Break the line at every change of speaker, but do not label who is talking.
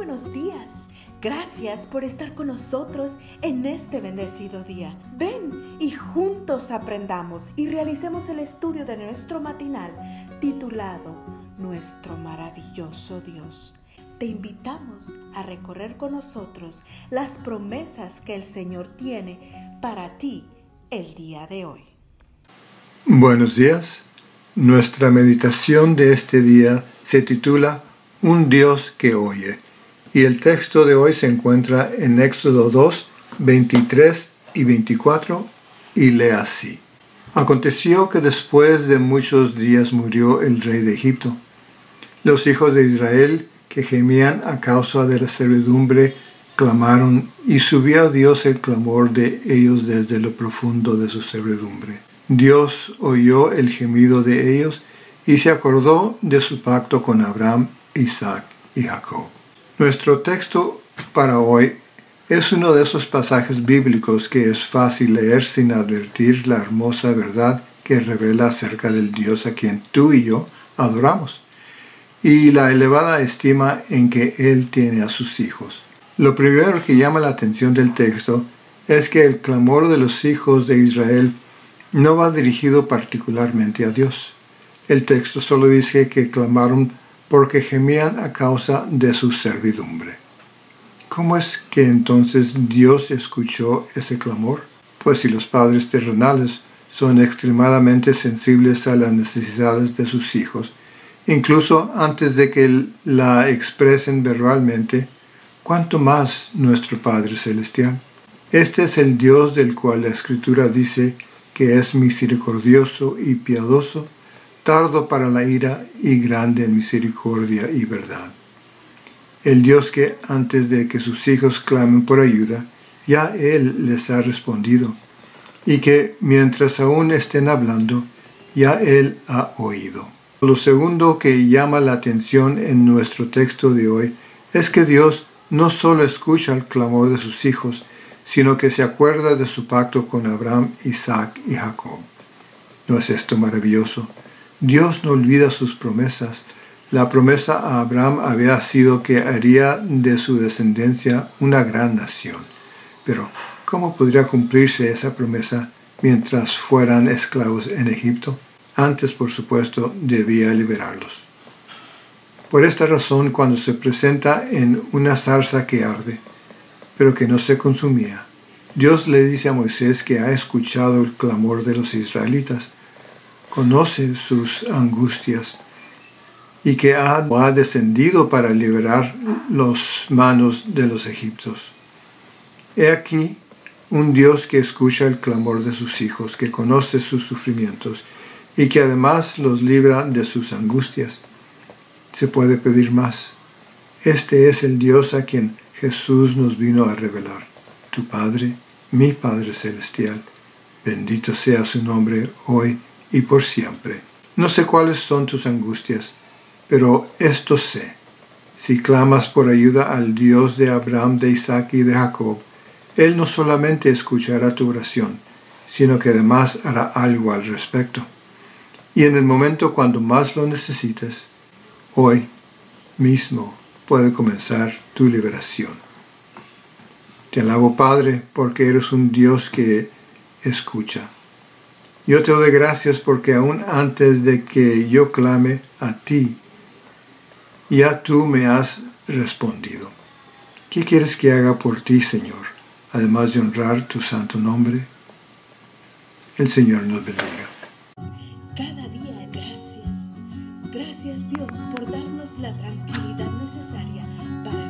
buenos días. Gracias por estar con nosotros en este bendecido día. Ven y juntos aprendamos y realicemos el estudio de nuestro matinal titulado Nuestro maravilloso Dios. Te invitamos a recorrer con nosotros las promesas que el Señor tiene para ti el día de hoy.
Buenos días. Nuestra meditación de este día se titula Un Dios que oye. Y el texto de hoy se encuentra en Éxodo 2, 23 y 24 y lee así. Aconteció que después de muchos días murió el rey de Egipto. Los hijos de Israel que gemían a causa de la servidumbre clamaron y subió a Dios el clamor de ellos desde lo profundo de su servidumbre. Dios oyó el gemido de ellos y se acordó de su pacto con Abraham, Isaac y Jacob. Nuestro texto para hoy es uno de esos pasajes bíblicos que es fácil leer sin advertir la hermosa verdad que revela acerca del Dios a quien tú y yo adoramos y la elevada estima en que Él tiene a sus hijos. Lo primero que llama la atención del texto es que el clamor de los hijos de Israel no va dirigido particularmente a Dios. El texto solo dice que clamaron porque gemían a causa de su servidumbre. ¿Cómo es que entonces Dios escuchó ese clamor? Pues si los padres terrenales son extremadamente sensibles a las necesidades de sus hijos, incluso antes de que la expresen verbalmente, ¿cuánto más nuestro Padre Celestial? Este es el Dios del cual la Escritura dice que es misericordioso y piadoso, tardo para la ira y grande en misericordia y verdad. El Dios que antes de que sus hijos clamen por ayuda, ya Él les ha respondido, y que mientras aún estén hablando, ya Él ha oído. Lo segundo que llama la atención en nuestro texto de hoy es que Dios no solo escucha el clamor de sus hijos, sino que se acuerda de su pacto con Abraham, Isaac y Jacob. ¿No es esto maravilloso? Dios no olvida sus promesas. La promesa a Abraham había sido que haría de su descendencia una gran nación. Pero, ¿cómo podría cumplirse esa promesa mientras fueran esclavos en Egipto? Antes, por supuesto, debía liberarlos. Por esta razón, cuando se presenta en una zarza que arde, pero que no se consumía, Dios le dice a Moisés que ha escuchado el clamor de los israelitas, conoce sus angustias y que ha, descendido para liberar los manos de los egipcios. He aquí un Dios que escucha el clamor de sus hijos, que conoce sus sufrimientos y que además los libra de sus angustias. Se puede pedir más. Este es el Dios a quien Jesús nos vino a revelar. Tu Padre, mi Padre Celestial, bendito sea su nombre hoy y por siempre. No sé cuáles son tus angustias, pero esto sé. Si clamas por ayuda al Dios de Abraham, de Isaac y de Jacob, Él no solamente escuchará tu oración, sino que además hará algo al respecto y en el momento cuando más lo necesites, hoy mismo puede comenzar tu liberación. Te alabo Padre porque eres un Dios que escucha. Yo te doy gracias porque aún antes de que yo clame a ti, ya tú me has respondido. ¿Qué quieres que haga por ti, Señor, además de honrar tu santo nombre? El Señor nos bendiga.
la tranquilidad necesaria para